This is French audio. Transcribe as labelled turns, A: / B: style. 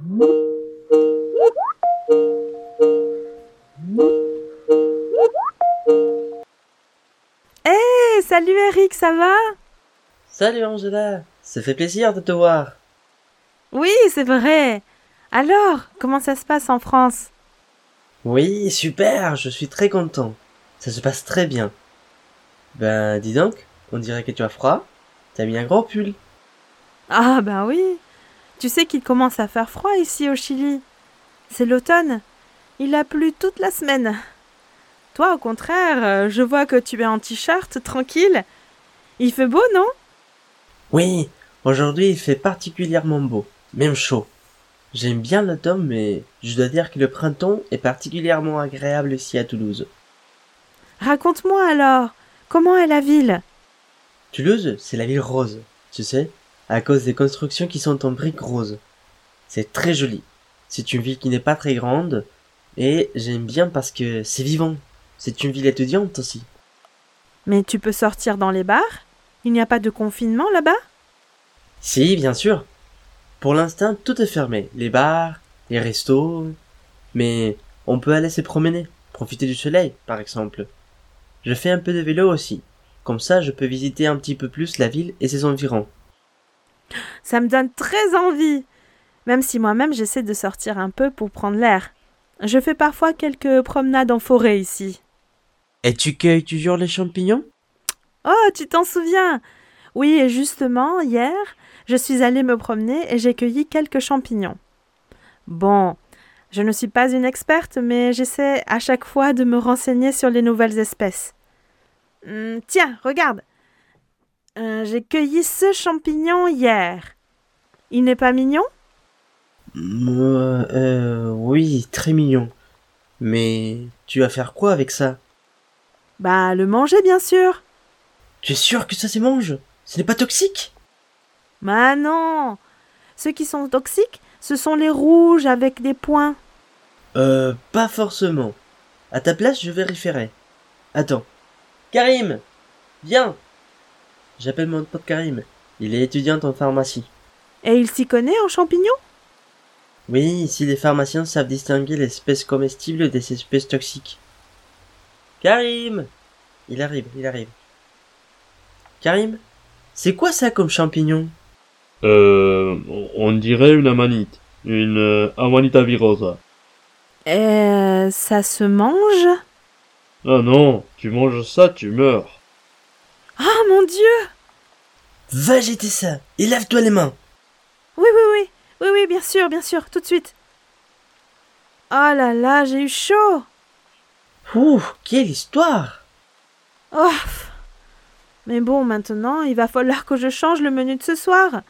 A: Hé, salut Eric, ça va?
B: Salut Angela, ça fait plaisir de te voir.
A: Oui, c'est vrai. Alors, comment ça se passe en France?
B: Oui, super, je suis très content. Ça se passe très bien. Ben, dis donc, on dirait que tu as froid. T'as mis un gros pull.
A: Ah ben oui. Tu sais qu'il commence à faire froid ici au Chili. C'est l'automne. Il a plu toute la semaine. Toi, au contraire, euh, je vois que tu es en t-shirt, tranquille. Il fait beau, non?
B: Oui, aujourd'hui il fait particulièrement beau, même chaud. J'aime bien l'automne, mais je dois dire que le printemps est particulièrement agréable ici à Toulouse.
A: Raconte-moi alors, comment est la ville?
B: Toulouse, c'est la ville rose, tu sais, à cause des constructions qui sont en briques roses. C'est très joli. C'est une ville qui n'est pas très grande, et j'aime bien parce que c'est vivant. C'est une ville étudiante aussi.
A: Mais tu peux sortir dans les bars? Il n'y a pas de confinement là-bas?
B: Si, bien sûr. Pour l'instant, tout est fermé. Les bars, les restos. Mais on peut aller se promener, profiter du soleil, par exemple. Je fais un peu de vélo aussi. Comme ça, je peux visiter un petit peu plus la ville et ses environs.
A: Ça me donne très envie. Même si moi-même j'essaie de sortir un peu pour prendre l'air. Je fais parfois quelques promenades en forêt ici.
B: Et tu cueilles toujours les champignons?
A: Oh, tu t'en souviens? Oui, et justement, hier, je suis allée me promener et j'ai cueilli quelques champignons. Bon, je ne suis pas une experte, mais j'essaie à chaque fois de me renseigner sur les nouvelles espèces. Hum, tiens, regarde. Euh, j'ai cueilli ce champignon hier. Il n'est pas mignon?
B: Euh, euh, oui, très mignon. Mais tu vas faire quoi avec ça?
A: Bah, le manger, bien sûr.
B: Tu es sûr que ça se mange? Ce n'est pas toxique?
A: Bah non Ceux qui sont toxiques, ce sont les rouges avec des points.
B: Euh, pas forcément. À ta place, je vérifierai. Attends. Karim Viens J'appelle mon pote Karim. Il est étudiant en pharmacie.
A: Et il s'y connaît en champignons?
B: Oui, ici les pharmaciens savent distinguer les espèces comestibles des espèces toxiques. Karim Il arrive, il arrive. Karim C'est quoi ça comme champignon?
C: Euh, on dirait une amanite. Une euh, amanita virosa.
A: Euh, ça se mange?
C: Ah non, tu manges ça, tu meurs.
A: Ah mon Dieu!
B: Va jeter ça et lave-toi les mains.
A: Oui, oui, oui, oui, oui, bien sûr, bien sûr, tout de suite. Oh là là, j'ai eu chaud.
B: Ouh, quelle histoire.
A: Oh Mais bon, maintenant, il va falloir que je change le menu de ce soir.